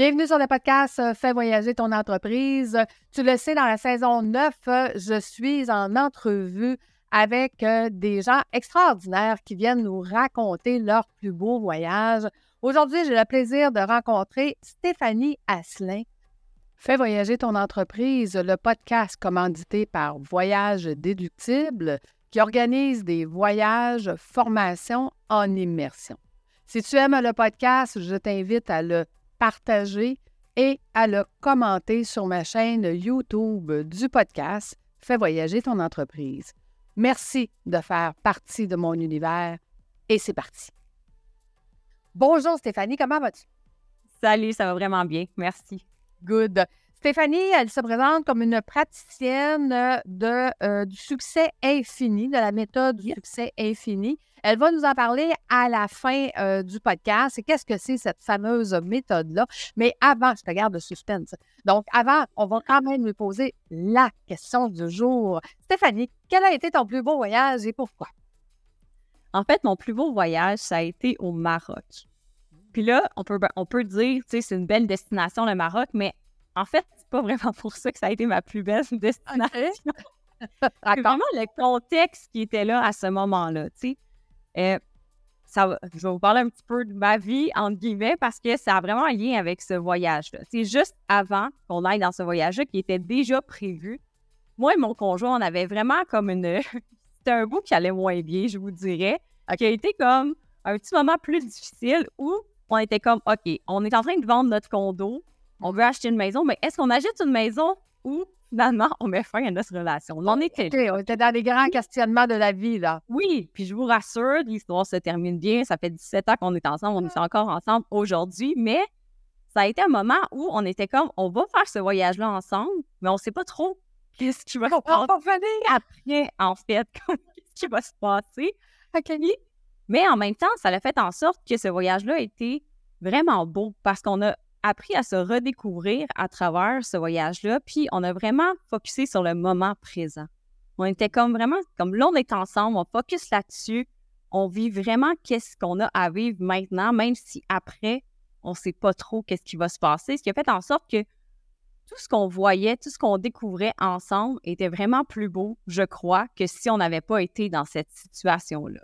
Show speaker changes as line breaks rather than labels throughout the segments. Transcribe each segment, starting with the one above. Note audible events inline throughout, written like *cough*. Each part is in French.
Bienvenue sur le podcast euh, Fais voyager ton entreprise. Tu le sais, dans la saison 9, euh, je suis en entrevue avec euh, des gens extraordinaires qui viennent nous raconter leur plus beau voyage. Aujourd'hui, j'ai le plaisir de rencontrer Stéphanie Asselin. Fais voyager ton entreprise, le podcast commandité par Voyage Déductible qui organise des voyages, formations en immersion. Si tu aimes le podcast, je t'invite à le partager et à le commenter sur ma chaîne YouTube du podcast Fais voyager ton entreprise. Merci de faire partie de mon univers et c'est parti. Bonjour Stéphanie, comment vas-tu?
Salut, ça va vraiment bien. Merci.
Good. Stéphanie, elle se présente comme une praticienne de, euh, du succès infini, de la méthode du succès infini. Elle va nous en parler à la fin euh, du podcast. Et qu'est-ce que c'est cette fameuse méthode-là? Mais avant, je te garde le suspense. Donc, avant, on va quand même lui poser la question du jour. Stéphanie, quel a été ton plus beau voyage et pourquoi?
En fait, mon plus beau voyage, ça a été au Maroc. Puis là, on peut, on peut dire, tu sais, c'est une belle destination, le Maroc, mais en fait, c'est pas vraiment pour ça que ça a été ma plus belle *laughs* destination. *laughs* c'est vraiment le contexte qui était là à ce moment-là, tu sais. Euh, ça, je vais vous parler un petit peu de ma vie, entre guillemets, parce que ça a vraiment un lien avec ce voyage-là. C'est juste avant qu'on aille dans ce voyage-là, qui était déjà prévu, moi et mon conjoint, on avait vraiment comme une... *laughs* C'était un bout qui allait moins bien, je vous dirais, qui a été comme un petit moment plus difficile où on était comme, OK, on est en train de vendre notre condo, on veut acheter une maison, mais est-ce qu'on achète une maison ou finalement on met fin à notre relation? On
était. on était dans les grands questionnements de la vie, là.
Oui, puis je vous rassure, l'histoire se termine bien. Ça fait 17 ans qu'on est ensemble, on est encore ensemble aujourd'hui, mais ça a été un moment où on était comme, on va faire ce voyage-là ensemble, mais on ne sait pas trop qu'est-ce qui va se passer après, en fait, *laughs* qu'est-ce qui va se passer? Mais en même temps, ça a fait en sorte que ce voyage-là était vraiment beau parce qu'on a appris à se redécouvrir à travers ce voyage-là, puis on a vraiment focusé sur le moment présent. On était comme vraiment, comme là, on est ensemble, on focus là-dessus, on vit vraiment qu'est-ce qu'on a à vivre maintenant, même si après, on ne sait pas trop qu'est-ce qui va se passer, ce qui a fait en sorte que tout ce qu'on voyait, tout ce qu'on découvrait ensemble était vraiment plus beau, je crois, que si on n'avait pas été dans cette situation-là.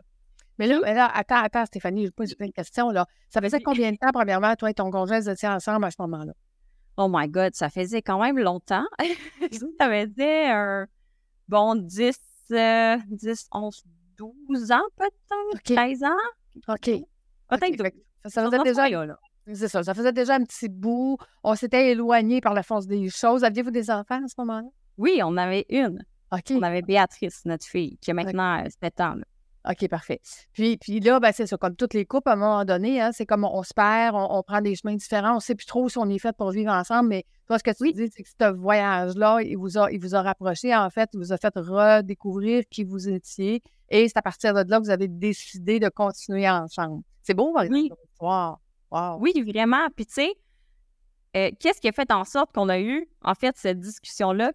Mais là, attends, attends, Stéphanie, je pose une question. Là. Ça faisait combien de temps, premièrement, toi et ton conjoint, vous étiez ensemble à ce moment-là?
Oh my God, ça faisait quand même longtemps. *laughs* ça faisait un bon 10, 10, 11, 12 ans peut-être, 13 ans.
OK. Peut-être Ça, faisait déjà... C'est ça, ça faisait déjà un petit bout. On s'était éloigné par la force des choses. Aviez-vous des enfants à ce moment-là?
Oui, on avait une. On avait Béatrice, notre fille, qui a maintenant 7 ans. Là.
OK, parfait. Puis, puis là, ben, c'est ça, comme toutes les couples, à un moment donné, hein, c'est comme on, se perd, on, prend des chemins différents, on ne sait plus trop si on est fait pour vivre ensemble, mais toi, ce que tu dis, c'est que ce voyage-là, il vous, a, il vous a rapproché, en fait, il vous a fait redécouvrir qui vous étiez, et c'est à partir de là que vous avez décidé de continuer ensemble. C'est beau,
oui. Wow. wow. Oui, vraiment. Puis, tu sais, euh, qu'est-ce qui a fait en sorte qu'on a eu, en fait, cette discussion-là,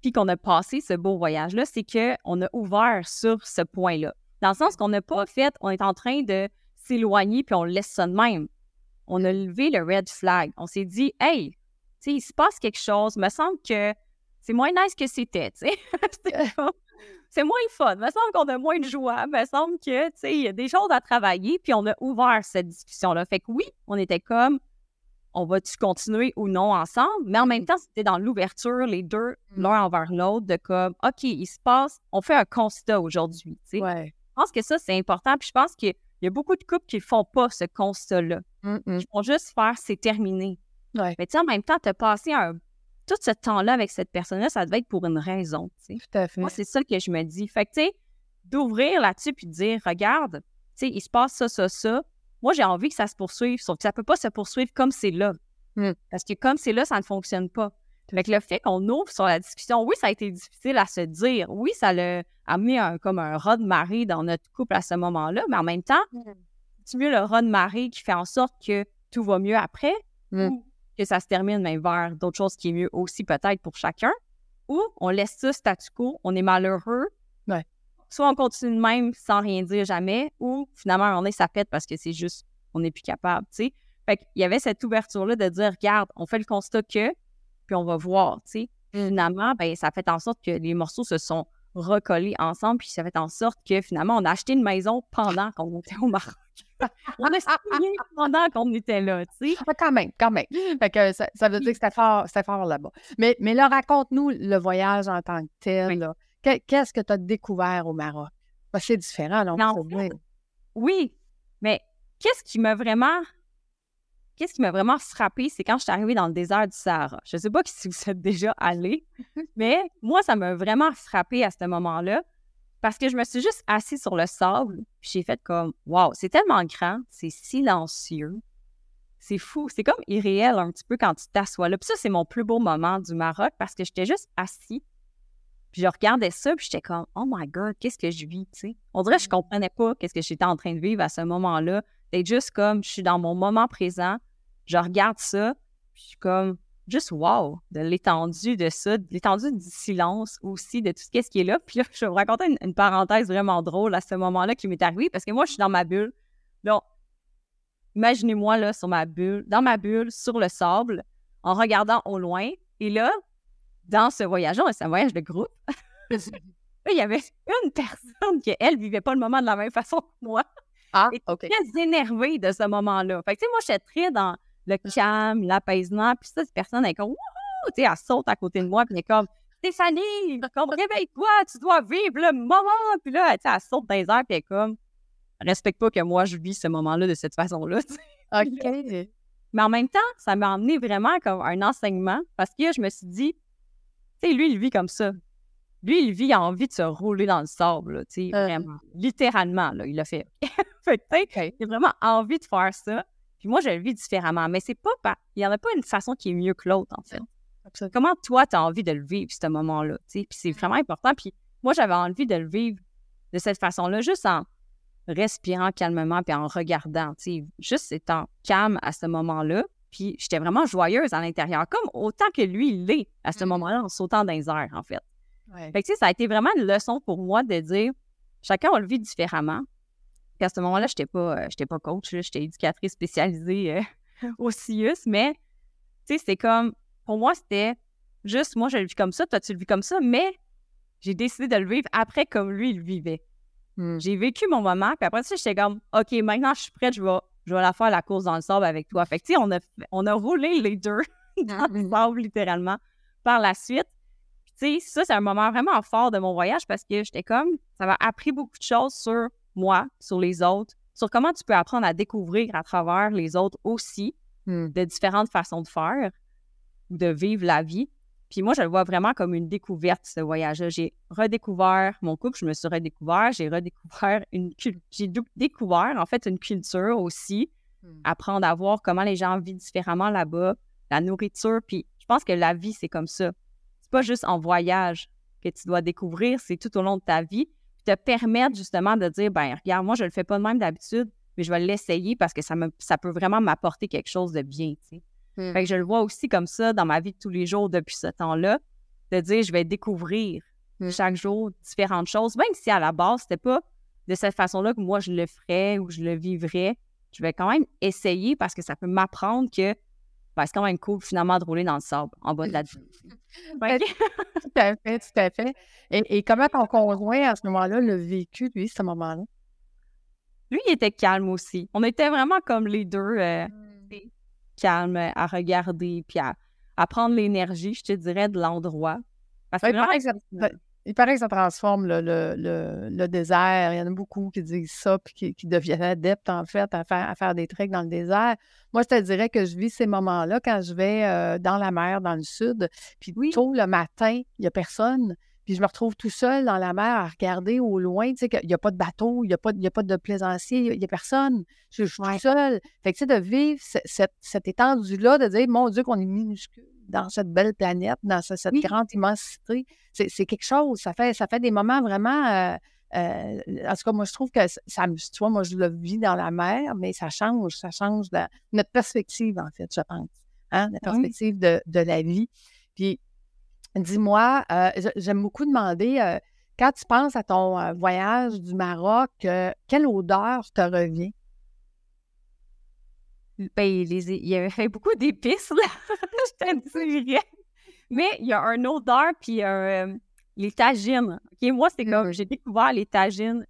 puis qu'on a passé ce beau voyage-là, c'est qu'on a ouvert sur ce point-là. Dans le sens qu'on n'a pas fait, on est en train de s'éloigner puis on laisse ça de même. On a levé le red flag. On s'est dit, hey, tu sais, il se passe quelque chose. me semble que c'est moins nice que c'était, tu sais. *laughs* c'est moins le fun. me semble qu'on a moins de joie. me semble que, tu sais, il y a des choses à travailler. Puis on a ouvert cette discussion-là. Fait que oui, on était comme, on va-tu continuer ou non ensemble? Mais en même temps, c'était dans l'ouverture, les deux, mm. l'un envers l'autre, de comme, OK, il se passe, on fait un constat aujourd'hui, tu sais. Je pense que ça, c'est important. Puis je pense qu'il y a beaucoup de couples qui ne font pas ce constat-là. Ils vont juste faire c'est terminé. Mais tu sais, en même temps, tu as passé un, tout ce temps-là avec cette personne-là, ça devait être pour une raison. Tout
à fait.
Moi, c'est ça que je me dis. Fait que, tu sais, d'ouvrir là-dessus puis de dire, regarde, tu sais, il se passe ça, ça, ça. Moi, j'ai envie que ça se poursuive, sauf que ça ne peut pas se poursuivre comme c'est là. Mmh. Parce que comme c'est là, ça ne fonctionne pas. Fait le fait qu'on ouvre sur la discussion, oui, ça a été difficile à se dire. Oui, ça l'a amené un, comme un raz de marée dans notre couple à ce moment-là, mais en même temps, mmh. c'est mieux le raz de marée qui fait en sorte que tout va mieux après mmh. ou que ça se termine même vers d'autres choses qui est mieux aussi peut-être pour chacun ou on laisse ça statu quo, on est malheureux. Soit on continue de même sans rien dire jamais ou finalement on est ça pète parce que c'est juste, on n'est plus capable, tu sais. Fait qu'il y avait cette ouverture-là de dire, regarde, on fait le constat que, puis on va voir, tu sais. Finalement, ben, ça fait en sorte que les morceaux se sont recollés ensemble, puis ça fait en sorte que finalement, on a acheté une maison pendant qu'on était au Maroc. *laughs* on a signé pendant qu'on était là, tu sais.
Ah, quand même, quand même. Fait que ça, veut dire que c'était fort, fort là-bas. Mais, mais là, raconte-nous le voyage en tant que tel. Qu'est-ce que tu as découvert au Maroc? c'est différent, non?
oui, mais qu'est-ce qui m'a vraiment qu'est-ce qui m'a vraiment frappé, c'est quand je suis arrivée dans le désert du Sahara. Je ne sais pas *laughs* si vous êtes déjà allé, mais moi, ça m'a vraiment frappé à ce moment-là parce que je me suis juste assise sur le sable, puis j'ai fait comme Wow, c'est tellement grand, c'est silencieux. C'est fou, c'est comme irréel un petit peu quand tu t'assois là. Puis ça, c'est mon plus beau moment du Maroc parce que j'étais juste assis. Puis je regardais ça, puis j'étais comme Oh my God, qu'est-ce que je vis, tu sais? On dirait que je mm. comprenais pas qu'est-ce que j'étais en train de vivre à ce moment-là c'est juste comme, je suis dans mon moment présent, je regarde ça, puis je suis comme, juste wow, de l'étendue de ça, de l'étendue du silence aussi, de tout ce qui est là. Puis là, *laughs* je vais vous raconter une, parenthèse vraiment drôle à ce moment-là qui m'est arrivé, parce que moi, je suis dans ma bulle. Donc, imaginez-moi là, sur ma bulle, dans ma bulle, sur le sable, en regardant au loin. Et là, dans ce voyage c'est un voyage de groupe, *laughs* *laughs* il y avait une personne qui, elle, vivait pas le moment de la même façon que moi.
Ah, OK.
très énervée de ce moment-là. Fait que, tu sais, moi, j'étais très dans le mmh. calme, l'apaisement. Puis ça, cette personne, elle est comme, wouhou! Tu sais, elle saute à côté de moi, puis elle est comme, Stéphanie, comme, réveille-toi, tu dois vivre le moment. Puis là, tu sais, elle saute dans les airs, puis elle est comme, respecte pas que moi, je vis ce moment-là de cette façon-là. *laughs*
OK.
Mais en même temps, ça m'a emmené vraiment comme un enseignement parce que je me suis dit, tu sais, lui, il vit comme ça. Lui, il vit, il a envie de se rouler dans le sable, tu sais, euh. vraiment. Littéralement, là, il l'a fait. *laughs* fait il a vraiment envie de faire ça. Puis moi, je le vis différemment. Mais c'est pas, il n'y en a pas une façon qui est mieux que l'autre, en fait. Comment toi, tu as envie de le vivre, ce moment-là, tu sais? Puis c'est vraiment important. Puis moi, j'avais envie de le vivre de cette façon-là, juste en respirant calmement puis en regardant, tu sais, juste étant calme à ce moment-là. Puis j'étais vraiment joyeuse à l'intérieur, comme autant que lui, il l'est à ce mmh. moment-là, en sautant dans les airs, en fait. Fait que, ça a été vraiment une leçon pour moi de dire chacun on le vit différemment. Puis à ce moment-là, je n'étais pas, euh, pas coach, j'étais éducatrice spécialisée euh, *laughs* au CIUS, mais tu sais, c'est comme, pour moi, c'était juste, moi, je le vis comme ça, toi, tu le vis comme ça, mais j'ai décidé de le vivre après comme lui, il le vivait. Mmh. J'ai vécu mon moment, puis après ça, j'étais comme, OK, maintenant, je suis prête, je vais, je vais la faire la course dans le sable avec toi. Fait que, tu sais, on a, on a roulé les deux *laughs* dans le *laughs* sable, littéralement, par la suite tu sais, ça, c'est un moment vraiment fort de mon voyage parce que j'étais comme, ça m'a appris beaucoup de choses sur moi, sur les autres, sur comment tu peux apprendre à découvrir à travers les autres aussi, mmh. de différentes façons de faire, de vivre la vie. Puis moi, je le vois vraiment comme une découverte, ce voyage-là. J'ai redécouvert mon couple, je me suis redécouvert, j'ai redécouvert une j'ai découvert en fait une culture aussi, mmh. apprendre à voir comment les gens vivent différemment là-bas, la nourriture. Puis je pense que la vie, c'est comme ça pas juste en voyage que tu dois découvrir, c'est tout au long de ta vie. te permettre justement de dire, ben regarde, moi, je le fais pas de même d'habitude, mais je vais l'essayer parce que ça, me, ça peut vraiment m'apporter quelque chose de bien, tu sais. Hmm. Fait que je le vois aussi comme ça dans ma vie de tous les jours depuis ce temps-là, de dire, je vais découvrir hmm. chaque jour différentes choses, même si à la base, c'était pas de cette façon-là que moi, je le ferais ou je le vivrais. Je vais quand même essayer parce que ça peut m'apprendre que ben, c'est quand même cool finalement de rouler dans le sable en bas de la *laughs*
ben, tout à fait, tout à fait. Et, comment ton conjoint à ce moment-là l'a vécu, lui, ce moment-là?
Lui, il était calme aussi. On était vraiment comme les deux, euh, mmh. calmes à regarder, puis à, prendre l'énergie, je te dirais, de l'endroit.
Parce que il paraît que ça transforme le, désert. Il y en a beaucoup qui disent ça, puis qui, deviennent adeptes, en fait, à faire, à faire des treks dans le désert. Moi, je te dirais que je vis ces moments-là quand je vais euh, dans la mer, dans le sud, puis tôt le matin, il n'y a personne. Puis je me retrouve tout seul dans la mer à regarder au loin, tu sais, qu'il n'y a pas de bateau, il n'y a, pas, a pas de plaisancier, il n'y a, personne. Je, suis tout seul. Fait que, tu sais, de vivre cette, cette étendue-là, de dire, mon Dieu, qu'on est minuscule dans cette belle planète, dans cette, grande immensité. C'est quelque chose. Ça fait, ça fait des moments vraiment. Euh, euh, en tout cas, moi, je trouve que ça me. Tu vois, moi, je le vis dans la mer, mais ça change, ça change notre perspective, en fait, je pense. Hein, la perspective de, la vie. Puis, dis-moi, euh, j'aime beaucoup demander, quand tu penses à ton voyage du Maroc, quelle odeur te revient?
Ben, il y avait beaucoup d'épices, là. *laughs* je te dirais. Mais il y a un odeur, puis euh, les tagines. Moi, c'est comme, mm. j'ai découvert les tagines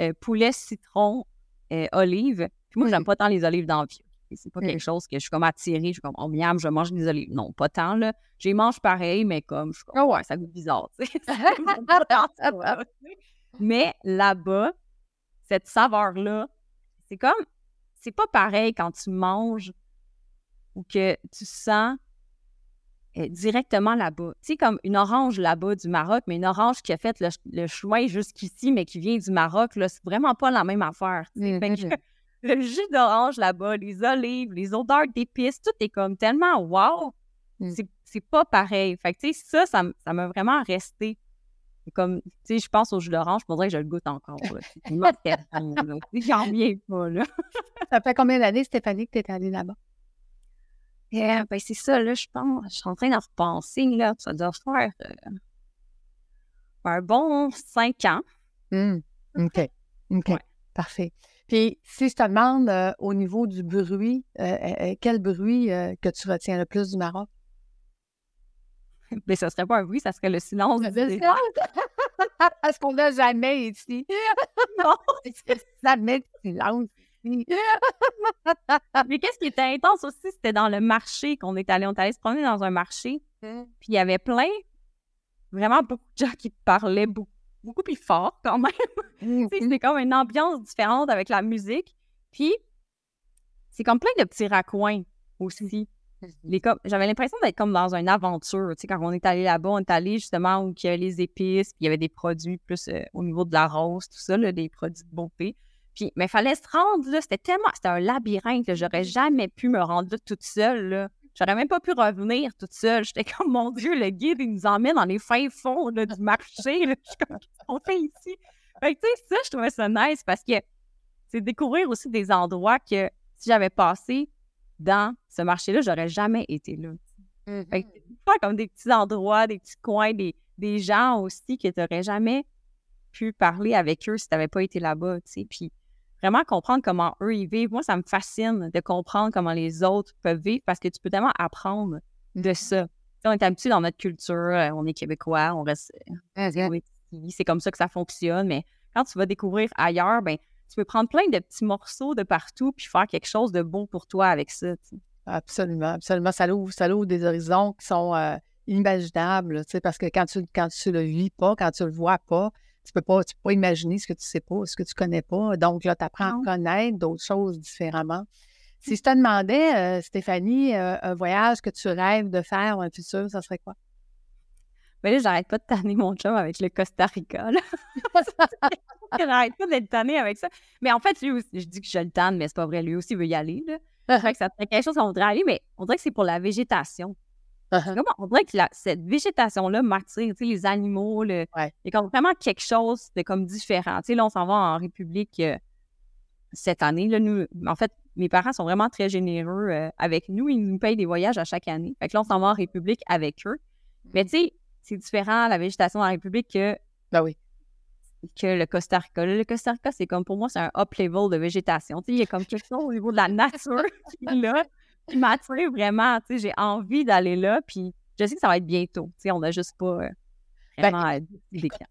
euh, poulet, citron, euh, olive. Puis moi, j'aime mm. pas tant les olives dans la vie. C'est pas quelque chose que je suis comme attirée. Je suis comme, oh miam, je mange des olives. Non, pas tant, là. J'ai mange pareil, mais comme, je suis comme, oh ouais, ça goûte bizarre, tu sais. *laughs* *laughs* mais là-bas, cette saveur-là, c'est comme, c'est pas pareil quand tu manges ou que tu sens euh, directement là-bas. Tu sais, comme une orange là-bas du Maroc, mais une orange qui a fait le, chemin jusqu'ici, mais qui vient du Maroc, là, c'est vraiment pas la même affaire. *laughs* le jus d'orange là-bas, les olives, les odeurs d'épices, tout est comme tellement wow! Mm. C'est pas pareil. Fait que, tu sais, ça, ça m'a vraiment resté. Comme, tu sais, je pense au jus d'orange, je voudrais que je le goûte encore. *laughs* J'en viens pas, là. *laughs*
ça fait combien d'années, Stéphanie, que tu es allée là-bas?
Yeah, ben c'est ça, là, je pense. Je suis en train de repenser, là. Ça doit faire euh, un bon cinq ans.
Mmh. OK. OK. Parfait. Puis, si je te demande euh, au niveau du bruit, euh, quel bruit que tu retiens le plus du Maroc? *laughs*
Mais ça serait pas un bruit, ça serait le silence. Le
silence? *laughs* Parce qu'on n'a jamais ici? *laughs* non, jamais de silence.
Mais qu'est-ce qui était intense aussi, c'était dans le marché qu'on est allé. On est allé se promener dans un marché. Mmh. Puis il y avait plein, vraiment beaucoup de gens qui parlaient beaucoup, beaucoup plus fort quand même. C'est mmh. comme une ambiance différente avec la musique. Puis c'est comme plein de petits raccoins aussi. J'avais l'impression d'être comme dans une aventure. Tu sais, quand on est allé là-bas, on est allé justement où il y avait les épices, puis il y avait des produits plus euh, au niveau de la rose, tout ça, des produits de beauté. Puis, mais il fallait se rendre là, c'était tellement, c'était un labyrinthe, j'aurais jamais pu me rendre là toute seule, là. J'aurais même pas pu revenir toute seule. J'étais comme, mon Dieu, le guide, il nous emmène dans les fins fonds du marché. Là. Je suis comme, qu'on fait ici? Fait tu sais, ça, je trouvais ça nice parce que c'est découvrir aussi des endroits que si j'avais passé dans ce marché-là, j'aurais jamais été là. Mm-hmm. Fait pas comme des petits endroits, des petits coins, des, des gens aussi que tu n'aurais jamais pu parler avec eux si tu n'avais pas été là-bas, tu sais. Puis vraiment comprendre comment eux, ils vivent. Moi, ça me fascine de comprendre comment les autres peuvent vivre parce que tu peux tellement apprendre de mmh ça. on est habitué dans notre culture, euh, on est québécois, on reste. Euh, c'est comme ça que ça fonctionne, mais quand tu vas découvrir ailleurs, ben, tu peux prendre plein de petits morceaux de partout puis faire quelque chose de bon pour toi avec ça.
Absolument, absolument. Ça ouvre, ça ouvre des horizons qui sont euh, inimaginables, parce que quand tu quand tu le vis pas, quand tu le vois pas, tu peux pas, tu peux pas imaginer ce que tu sais pas, ce que tu connais pas. Donc là, tu apprends à connaître d'autres choses différemment. Si je te demandais, euh, Stéphanie, euh, un voyage que tu rêves de faire un futur, ça serait quoi?
Mais là, j'arrête pas de tanner mon chum avec le Costa Rica. *laughs* *laughs* j'arrête pas d'être tanné avec ça. Mais en fait, lui aussi, je dis que je le tanne, mais c'est pas vrai. Lui aussi veut y aller. Là. que ça serait quelque chose qu'on voudrait aller, mais on dirait que c'est pour la végétation. Uh-huh. on dirait que cette végétation-là m'attire, les animaux, il y a vraiment quelque chose de comme différent. Tu là, on s'en va en République euh, cette année. Là, nous, en fait, mes parents sont vraiment très généreux euh, avec nous. Ils nous payent des voyages à chaque année. Fait que là, on s'en va en République avec eux. Mais mm. tu sais, c'est différent, la végétation en République, que,
ben oui.
que le Costa Rica. le Costa Rica, c'est comme, pour moi, c'est un up level de végétation. Il y a comme quelque chose au niveau de la nature *laughs* qui est là qui m'attire vraiment. J'ai envie d'aller là, puis je sais que ça va être bientôt. Tu sais, on n'a juste pas euh, ben, vraiment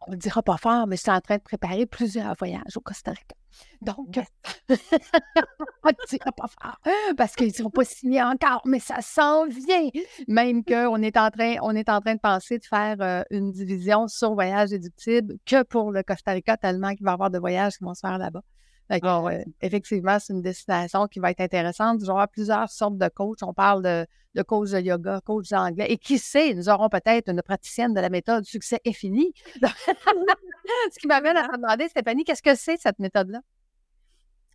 On ne dira pas fort, mais je suis en train de préparer plusieurs voyages au Costa Rica. Donc, *laughs* on ne dira pas fort parce qu'ils ne sont pas signés encore, mais ça s'en vient. Même qu'on est en train, on est en train de penser de faire euh, une division sur voyage éductible que pour le Costa Rica, tellement qu'il va y avoir de voyages qui vont se faire là-bas. Ah euh, effectivement, c'est une destination qui va être intéressante. Il y aura plusieurs sortes de coachs. On parle de, de coach de yoga, coach d'anglais. Et qui sait, nous aurons peut-être une praticienne de la méthode succès est fini. *laughs* Ce qui m'amène à te demander, Stéphanie, qu'est-ce que c'est cette méthode-là?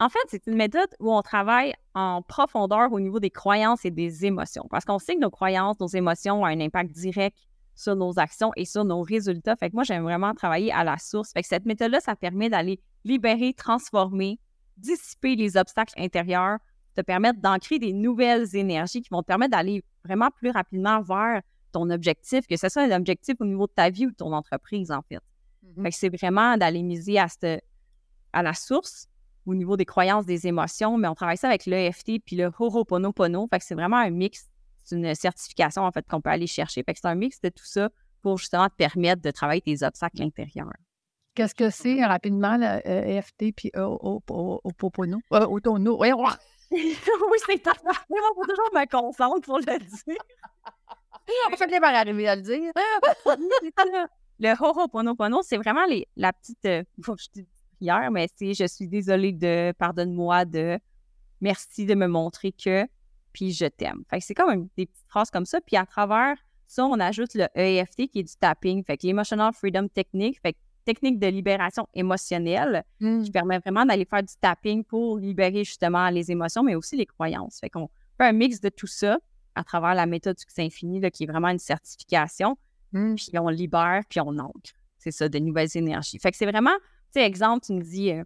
En fait, c'est une méthode où on travaille en profondeur au niveau des croyances et des émotions. Parce qu'on sait que nos croyances, nos émotions ont un impact direct sur nos actions et sur nos résultats. Fait que moi, j'aime vraiment travailler à la source. Fait que cette méthode-là, ça permet d'aller libérer, transformer, dissiper les obstacles intérieurs, te permettre d'ancrer des nouvelles énergies qui vont te permettre d'aller vraiment plus rapidement vers ton objectif, que ce soit un objectif au niveau de ta vie ou de ton entreprise, en fait. Mm-hmm. Fait que c'est vraiment d'aller miser à, à la source, au niveau des croyances, des émotions, mais on travaille ça avec l'EFT puis le Ho'oponopono. Fait que c'est vraiment un mix, une certification en fait qu'on peut aller chercher. Fait que c'est un mix de tout ça pour justement te permettre de travailler tes obstacles intérieurs.
Qu'est-ce que c'est rapidement, le EFT puis Ho'oponopono? Euh, oui, *laughs*
oui, c'est pas Il faut toujours me concentrer pour le dire.
On fait bien arriver à le dire.
le Ho'oponopono, c'est vraiment les, la petite. Euh, *laughs* je hier, mais c'est je suis désolée de, pardonne-moi de, merci de me montrer que, puis je t'aime. Fait que c'est comme des petites phrases comme ça. Puis à travers ça, on ajoute le EFT qui est du tapping, fait que l'Emotional Freedom Technique, fait que technique de libération émotionnelle mmh. qui permet vraiment d'aller faire du tapping pour libérer justement les émotions, mais aussi les croyances. Fait qu'on fait un mix de tout ça à travers la méthode succès infini, là, qui est vraiment une certification. Mmh. Puis on libère, puis on ancre. C'est ça, de nouvelles énergies. Fait que c'est vraiment tu sais, exemple, tu me dis, euh,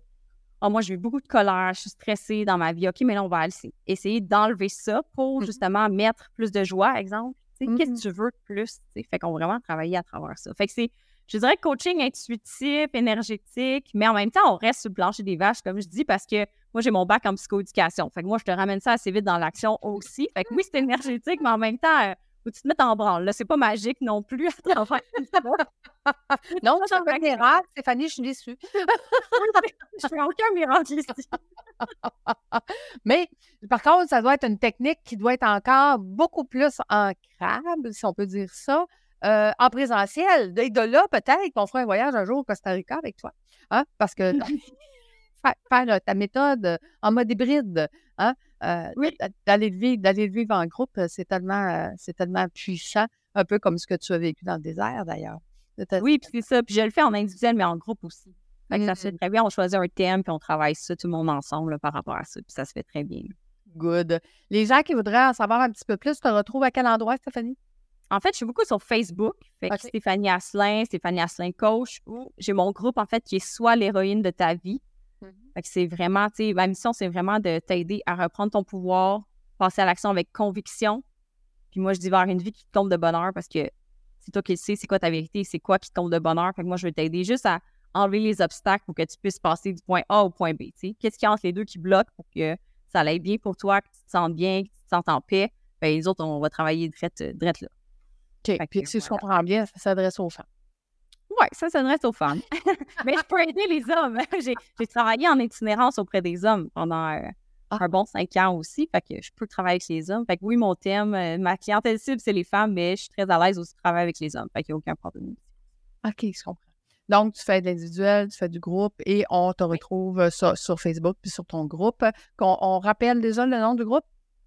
oh, moi, j'ai eu beaucoup de colère, je suis stressée dans ma vie. OK, mais là, on va essayer d'enlever ça pour mmh justement mettre plus de joie, exemple. Qu'est-ce que mmh tu veux de plus? Fait qu'on va vraiment travailler à travers ça. Fait que c'est, je dirais, coaching intuitif, énergétique, mais en même temps, on reste sur le plancher des vaches, comme je dis, parce que moi, j'ai mon bac en psychoéducation. Fait que moi, je te ramène ça assez vite dans l'action aussi. Fait que oui, c'est énergétique, mais en même temps, faut tu te mettre en branle. Là, c'est pas magique non plus *laughs*
non, je fais un miracle, Stéphanie, je suis déçue. *laughs*
je fais aucun miracle ici. *laughs*
Mais par contre, ça doit être une technique qui doit être encore beaucoup plus ancrable, si on peut dire ça, euh, en présentiel. Et de là, peut-être qu'on fera un voyage un jour au Costa Rica avec toi. Hein? Parce que faire, ta méthode en mode hybride, hein? Euh, d'aller le vivre, d'aller vivre en groupe, c'est tellement, euh, c'est tellement puissant, un peu comme ce que tu as vécu dans le désert d'ailleurs.
Oui, puis c'est ça. Puis je le fais en individuel, mais en groupe aussi. Fait que ça se fait mmh. très bien. On choisit un thème, puis on travaille ça tout le monde ensemble par rapport à ça. Puis ça se fait très bien.
Good. Les gens qui voudraient en savoir un petit peu plus, tu te retrouves à quel endroit, Stéphanie?
En fait, je suis beaucoup sur Facebook. Fait Stéphanie Asselin, Stéphanie Asselin Coach. J'ai mon groupe, en fait, qui est soit l'héroïne de ta vie. Fait que c'est vraiment, tu sais, ma mission, c'est vraiment de t'aider à reprendre ton pouvoir, passer à l'action avec conviction. Puis moi, je dis vers une vie qui tombe de bonheur parce que c'est toi qui le sais, c'est quoi ta vérité, c'est quoi qui tombe de bonheur. Fait que moi, je vais t'aider juste à enlever les obstacles pour que tu puisses passer du point A au point B. Qu'est-ce qui entre les deux qui bloque pour que ça aille bien pour toi, que tu te sentes bien, que tu te sentes en paix? Bien, les autres, on va travailler direct, euh, là.
OK. Puis si je comprends bien, ça s'adresse aux femmes.
Oui, ça s'adresse aux femmes. Mais je peux aider les hommes. *laughs* J'ai travaillé en itinérance auprès des hommes pendant euh, ah. un bon cinq ans aussi. Fait que je peux travailler avec les hommes. Fait que oui, mon thème, euh, ma clientèle cible, c'est les femmes, mais je suis très à l'aise aussi de travailler avec les hommes. Fait qu'il n'y a aucun problème.
OK, je comprends. Donc, tu fais de l'individuel, tu fais du groupe et on te retrouve euh, sur, Facebook puis sur ton groupe. On, on rappelle déjà le nom du groupe?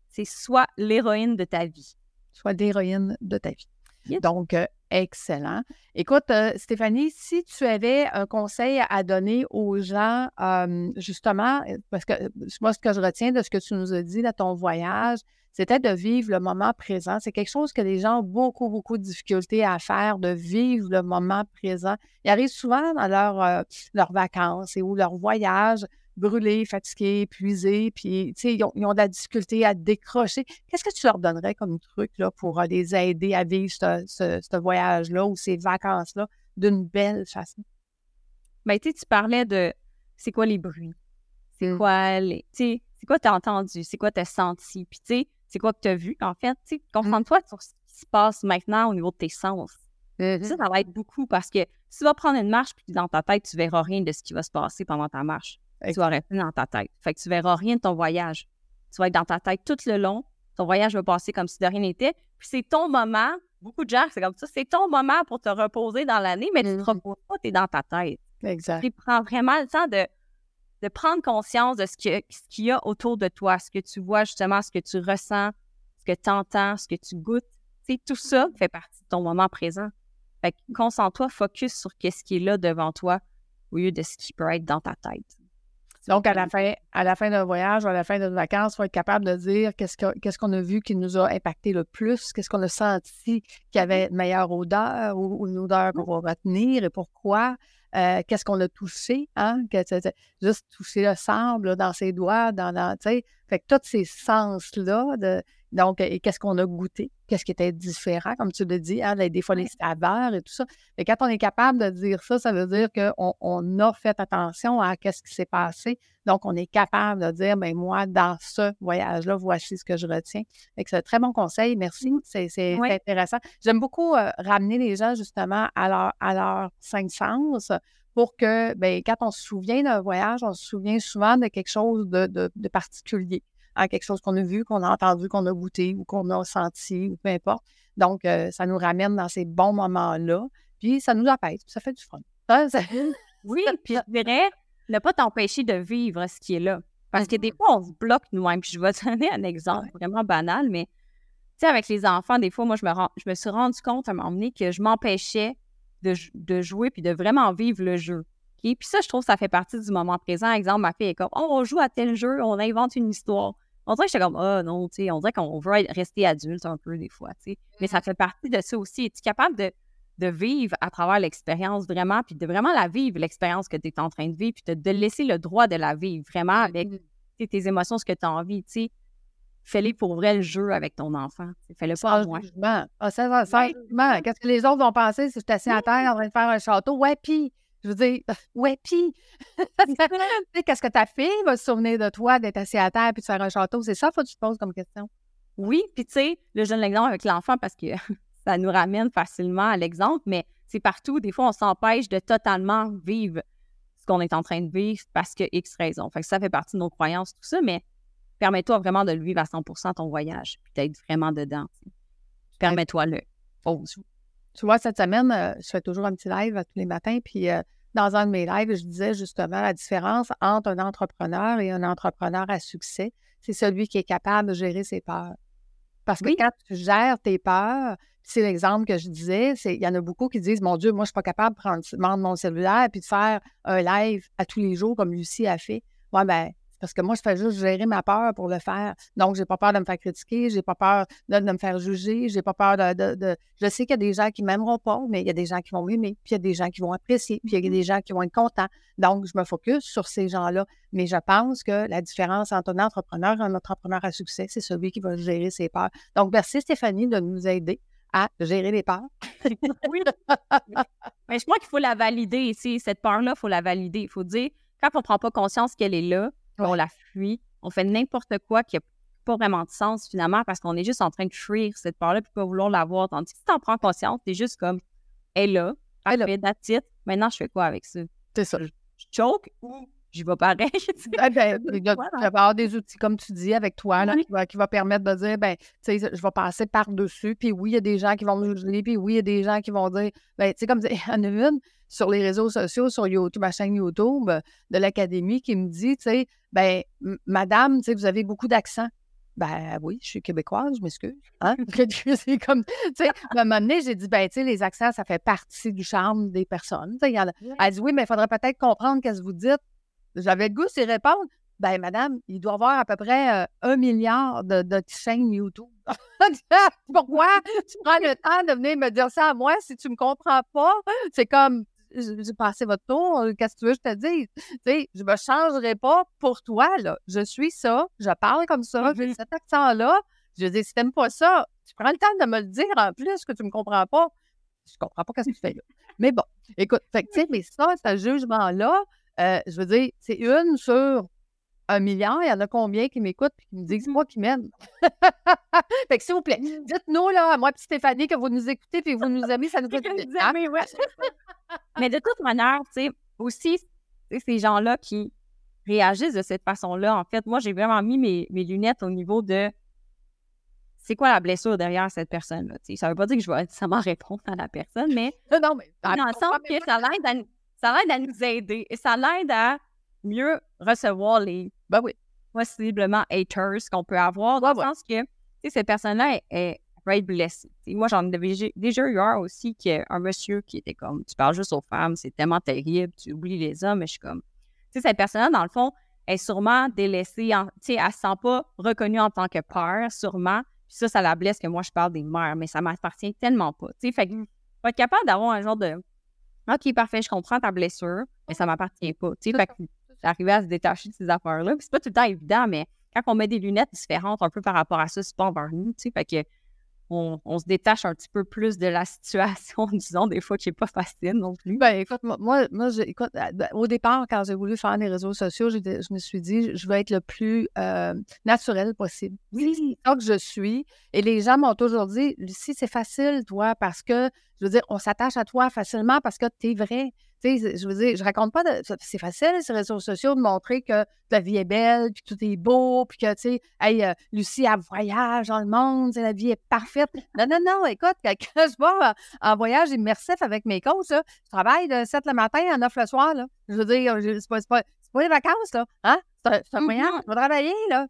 C'est soit l'héroïne de ta vie.
Soit l'héroïne de ta vie. Donc, excellent. Écoute, euh, Stéphanie, si tu avais un conseil à donner aux gens, justement, euh, parce que moi, ce que je retiens de ce que tu nous as dit dans ton voyage, c'était de vivre le moment présent. C'est quelque chose que les gens ont beaucoup, beaucoup de difficultés à faire, de vivre le moment présent. Ils arrivent souvent dans leur, leurs vacances et ou leur voyage brûlés, fatigués, épuisés, puis ils ont, ils ont de la difficulté à décrocher. Qu'est-ce que tu leur donnerais comme truc là, pour euh, les aider à vivre ce, voyage-là ou ces vacances-là d'une belle façon?
Bien, tu parlais de c'est quoi les bruits? C'est mmh. quoi les. c'est quoi tu as entendu? C'est quoi tu as senti? Puis, tu sais, c'est quoi que tu as vu? En fait, tu sais, mmh. concentre-toi sur ce qui se passe maintenant au niveau de tes sens. Mmh ça, ça va être beaucoup parce que si tu vas prendre une marche puis dans ta tête, tu verras rien de ce qui va se passer pendant ta marche tu vas rester dans ta tête. Fait que tu verras rien de ton voyage. Tu vas être dans ta tête tout le long. Ton voyage va passer comme si de rien n'était. Puis c'est ton moment. Beaucoup de gens, c'est comme ça. C'est ton moment pour te reposer dans l'année, mais tu ne te mm-hmm. reposes pas, tu es dans ta tête.
Exact.
Tu prends vraiment le temps de, de prendre conscience de ce qu'il ce y a autour de toi, ce que tu vois justement, ce que tu ressens, ce que tu entends, ce que tu goûtes. sais, tout ça fait partie de ton moment présent. Fait que concentre-toi, focus sur ce qui est là devant toi au lieu de ce qui peut être dans ta tête.
Donc, à la fin, à la fin d'un voyage ou à la fin d'une vacances, il faut être capable de dire qu'est-ce qu'on a vu qui nous a impacté le plus, qu'est-ce qu'on a senti qui avait une meilleure odeur ou, une odeur qu'on va retenir et pourquoi. Euh, qu'est-ce qu'on a touché, hein? juste toucher le sable dans ses doigts, dans, dans fait que tous ces sens-là, donc, et qu'est-ce qu'on a goûté qu'est-ce qui était différent, comme tu le dis, hein, des fois les saveurs et tout ça. Mais quand on est capable de dire ça, ça veut dire qu'on on a fait attention à ce qui s'est passé. Donc, on est capable de dire, ben moi, dans ce voyage-là, voici ce que je retiens. C'est un très bon conseil. Merci. Mmh. C'est intéressant. J'aime beaucoup euh, ramener les gens justement à leur, à leur cinq sens pour que, ben, quand on se souvient d'un voyage, on se souvient souvent de quelque chose de, de, particulier, hein, quelque chose qu'on a vu, qu'on a entendu, qu'on a goûté ou qu'on a senti ou peu importe. Donc, euh, ça nous ramène dans ces bons moments-là, puis ça nous apaise, ça fait du fun. *laughs*
oui, puis je dirais, ne pas t'empêcher de vivre ce qui est là. Parce que des mm-hmm. fois, on se bloque nous-mêmes. Puis je vais te *laughs* donner un exemple vraiment banal, mais tu sais, avec les enfants, des fois, moi, je me, je me suis rendu compte à un moment donné que je m'empêchais de, jouer puis de vraiment vivre le jeu. Puis ça, je trouve que ça fait partie du moment présent. Exemple, ma fille est comme Oh, on joue à tel jeu, on invente une histoire. On dirait que j'étais comme oh, non, tu sais, on dirait qu'on veut rester adulte un peu des fois, tu sais. Mais ça mm-hmm. fait partie de ça aussi. Es-tu capable de, de vivre à travers l'expérience vraiment, puis de vraiment la vivre, l'expérience que tu es en train de vivre, puis de, laisser le droit de la vivre vraiment avec mm-hmm. tes émotions, ce que tu as envie, tu sais fais-les pour vrai le jeu avec ton enfant. Fais-le pas
à moi. Ah, ça, ça, Qu'est-ce que les autres vont penser si je suis assis à terre en train de faire un château? Ouais, pis. Je veux dire, ouais, pis. *laughs* Qu'est-ce que ta fille va se souvenir de toi d'être assis à terre puis de faire un château? C'est ça, faut que tu te poses comme question.
Oui, puis tu sais, le jeune exemple avec l'enfant parce que *laughs* ça nous ramène facilement à l'exemple, mais c'est partout. Des fois, on s'empêche de totalement vivre ce qu'on est en train de vivre parce que X raison. Fait que ça fait partie de nos croyances, tout ça, mais permets-toi vraiment de le vivre à 100% ton voyage, puis d'être vraiment dedans. Permets-toi-le.
Tu vois, cette semaine, euh, je fais toujours un petit live tous les matins, puis euh, dans un de mes lives, je disais justement la différence entre un entrepreneur et un entrepreneur à succès, c'est celui qui est capable de gérer ses peurs. Parce que quand tu gères tes peurs, c'est l'exemple que je disais, il y en a beaucoup qui disent Mon Dieu, moi, je ne suis pas capable de prendre, mon cellulaire et de faire un live à tous les jours comme Lucie a fait. Ouais, ben, parce que moi, je fais juste gérer ma peur pour le faire. Donc, j'ai pas peur de me faire critiquer, j'ai pas peur de, me faire juger, j'ai pas peur de, Je sais qu'il y a des gens qui m'aimeront pas, mais il y a des gens qui vont m'aimer, puis il y a des gens qui vont apprécier, puis il y a mmh des gens qui vont être contents. Donc, je me focus sur ces gens-là. Mais je pense que la différence entre un entrepreneur et un entrepreneur à succès, c'est celui qui va gérer ses peurs. Donc, merci Stéphanie de nous aider à gérer les peurs. *laughs*
oui. Mais je crois qu'il faut la valider ici. Cette peur-là, il faut la valider. Il faut dire, quand on ne prend pas conscience qu'elle est là, on la fuit, on fait n'importe quoi qui n'a pas vraiment de sens finalement parce qu'on est juste en train de fuir cette part-là puis pas vouloir la voir. Tandis que si tu en prends conscience, tu es juste comme, elle est là, parfait, that's it. Maintenant, je fais quoi avec ça?
C'est ça.
Je, choke ou j'y vais pareil. *laughs*
ah ben, il va y avoir des outils, comme tu dis, avec toi, là, qui, va, permettre de dire, ben, tu sais, je vais passer par-dessus. Puis oui, il y a des gens qui vont me juger. Puis oui, il y a des gens qui vont dire, ben, tu sais, comme en a une sur les réseaux sociaux, sur YouTube, ma chaîne YouTube de l'Académie, qui me dit, tu sais, ben, madame, tu sais, vous avez beaucoup d'accent. Ben oui, je suis québécoise, je m'excuse. Hein? *laughs* *laughs* c'est comme, tu sais, à un moment donné, j'ai dit, ben, tu sais, les accents, ça fait partie du charme des personnes. Y a... Elle dit, oui, mais il faudrait peut-être comprendre ce que vous dites. J'avais le goût de répondre. Ben, madame, il doit y avoir à peu près euh, un milliard de, de chaînes YouTube. *laughs* Pourquoi? Tu prends le temps de venir me dire ça à moi si tu ne me comprends pas? C'est comme, j'ai passé votre tour, euh, qu'est-ce que tu veux que je te dise? Tu sais, je me changerai pas pour toi, là. Je suis ça, je parle comme ça, j'ai cet accent-là. Je dis, si t'aimes pas ça, tu prends le temps de me le dire en plus que tu me comprends pas. Je comprends pas ce que tu fais là. Mais bon, écoute, fait tu sais, mais ça, ce jugement-là, euh, je veux dire, c'est une sur un milliard, il y en a combien qui m'écoutent et qui me disent moi qui m'aiment? *laughs* fait que s'il vous plaît, mmh. dites-nous là, à moi et Stéphanie, que vous nous écoutez et vous nous aimez, ça nous *laughs* fait
plaisir. *laughs* Mais de toute manière, tu sais, aussi, ces gens-là qui réagissent de cette façon-là, en fait, moi, j'ai vraiment mis mes, lunettes au niveau de c'est quoi la blessure derrière cette personne-là. Ça ne veut pas dire que je vais nécessairement répondre à la personne, mais,
non, mais
dans le sens que ça l'aide à, à nous aider et ça l'aide à mieux recevoir les
ben oui.
possiblement haters qu'on peut avoir, dans le sens que cette personne-là est, peut être blessée. moi, j'en avais déjà eu un aussi, qui est un monsieur qui était comme Tu parles juste aux femmes, c'est tellement terrible, tu oublies les hommes, mais je suis comme Tu sais, cette personne-là, dans le fond, est sûrement délaissée, tu sais, elle ne se sent pas reconnue en tant que père, sûrement. Puis ça, ça la blesse que moi, je parle des mères, mais ça m'appartient tellement pas. Tu sais, fait que, mm. faut être capable d'avoir un genre de OK, parfait, je comprends ta blessure, mais ça m'appartient pas. Tu sais, fait que d'arriver à se détacher de ces affaires-là. c'est pas tout le temps évident, mais quand on met des lunettes différentes un peu par rapport à ça, c'est pas envers nous, tu sais. Fait que on, se détache un petit peu plus de la *laughs* situation, disons, des fois qui n'est pas facile non plus.
Ben, écoute, moi, moi écoute, ben, au départ, quand j'ai voulu faire les réseaux sociaux, je me suis dit, je veux être le plus euh, naturel possible. Oui, c'est que je suis. Et les gens m'ont toujours dit, Lucie, c'est facile, toi, parce que, je veux dire, on s'attache à toi facilement parce que tu es vrai je veux dire, je raconte pas de. C'est facile, ces réseaux sociaux, de montrer que la vie est belle, puis tout est beau, puis que, tu sais, hey, euh, Lucie, elle voyage dans le monde, la vie est parfaite. Non, non, non, écoute, quand je vais en, voyage immersif avec mes coachs, je travaille de 7 le matin à 9 le soir, là. Je veux dire, c'est pas, pas, pas les vacances, là. Hein? C'est un voyage, je vais travailler, là.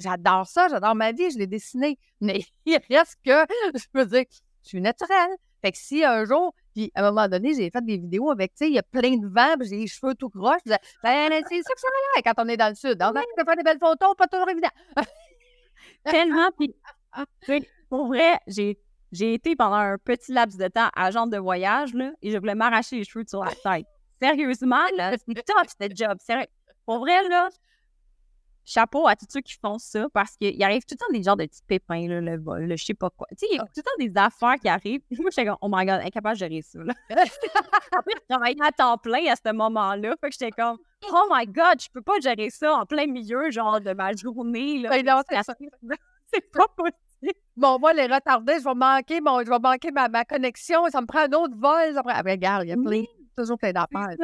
J'adore ça, j'adore ma vie, je l'ai dessiné. Mais *laughs* il reste que, je veux dire, je suis naturelle. Fait que si un jour, puis à un moment donné, j'ai fait des vidéos avec, tu sais, il y a plein de vent, j'ai les cheveux tout croches. ben, c'est ça que ça a l'air quand on est dans le sud. On va faire des belles photos, pas toujours évident. *laughs*
Tellement, puis, pour vrai, j'ai, j'ai été pendant un petit laps de temps agent de voyage, là, et je voulais m'arracher les cheveux sur la tête. Sérieusement, là, c'est top, cette job. Sérieux. Pour vrai, là, chapeau à tous ceux qui font ça parce qu'il arrive tout le temps des genres de petits pépins, là, le vol, le je sais pas quoi. Tu sais, il y a ah. tout le temps des affaires qui arrivent. *laughs* Moi, j'étais comme, oh my god, incapable de gérer ça. Là. *laughs* *laughs* Après, je travaillais à temps plein à ce moment-là. Fait que j'étais comme, oh my god, je peux pas gérer ça en plein milieu, genre, de ma journée. Là. Ben c'est pas possible.
Bon, moi, les retardés, je vais manquer, bon, je vais manquer ma, ma connexion, ça me prend un autre vol. Ça me prend... regarde, il y a plein, toujours plein d'affaires.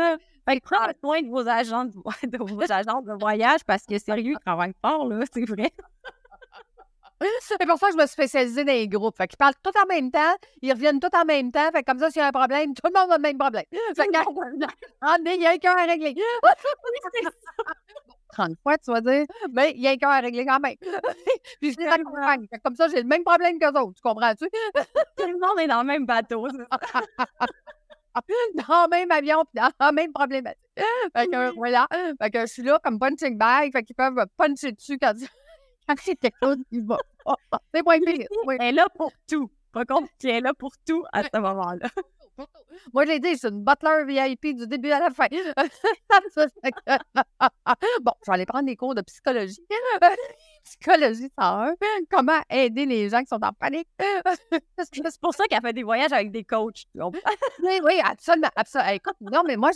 Fait que prenez soin de vos agents de, de vos *laughs* agents de voyage parce que sérieux, ils travaillent fort, là, c'est vrai.
C'est pour ça que je me suis spécialisée dans les groupes. Fait qu'ils parlent tout en même temps, ils reviennent tout en même temps. Fait comme ça, s'il y a un problème, tout le monde a le même problème. Fait que, *laughs* *laughs* il y a un cœur à régler. 30 fois, tu vas dire, mais il y a un cœur à régler quand même. Puis je t'accompagne. Comme ça, j'ai le même problème qu'eux autres. Tu comprends-tu?
tout le monde est dans le même bateau. *laughs*
dans le même avion, puis dans la même problématique. Fait que, voilà. Fait que je suis là comme punching bag, fait qu'ils peuvent puncher dessus quand, *laughs* quand c'est technique, ils vont. c'est moins pire. *laughs*
Elle est là pour tout. Pas compte, tu es là pour tout à ce moment-là.
Moi, j'ai dit, c'est une butler VIP du début à la fin. bon, je vais aller prendre des cours de psychologie. Psychologie 101. Comment aider les gens qui sont en panique.
c'est pour ça qu'elle fait des voyages avec des coachs. *laughs*
oui, oui, absolument. absolument. Écoute, non, mais moi,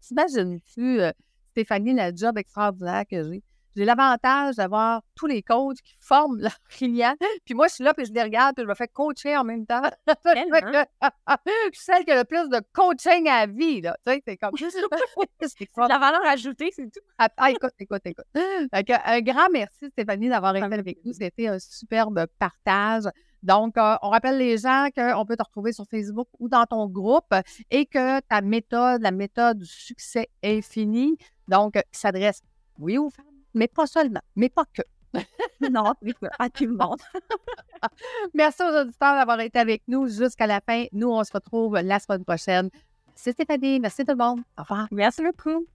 t'imagines-tu, euh, Stéphanie, la job extraordinaire que j'ai? J'ai l'avantage d'avoir tous les coachs qui forment *laughs* leurs clients. Puis moi, je suis là, puis je les regarde, puis je me fais coacher en même temps. *laughs* je suis celle qui a le plus de coaching à la vie. Là. Tu sais, c'est comme. *laughs*
la valeur ajoutée, c'est tout.
Ah, ah, écoute, écoute, écoute. un grand merci, Stéphanie, d'avoir été avec nous. C'était un superbe partage. Donc, euh, on rappelle les gens qu'on peut te retrouver sur Facebook ou dans ton groupe et que ta méthode, la méthode du succès infini, donc, s'adresse, oui, aux femmes mais pas seulement, mais pas que. *laughs*
non, à tout le monde. *laughs*
Merci aux auditeurs d'avoir été avec nous jusqu'à la fin. Nous, on se retrouve la semaine prochaine. C'est Stéphanie. Merci tout le monde. Au revoir.
Merci beaucoup.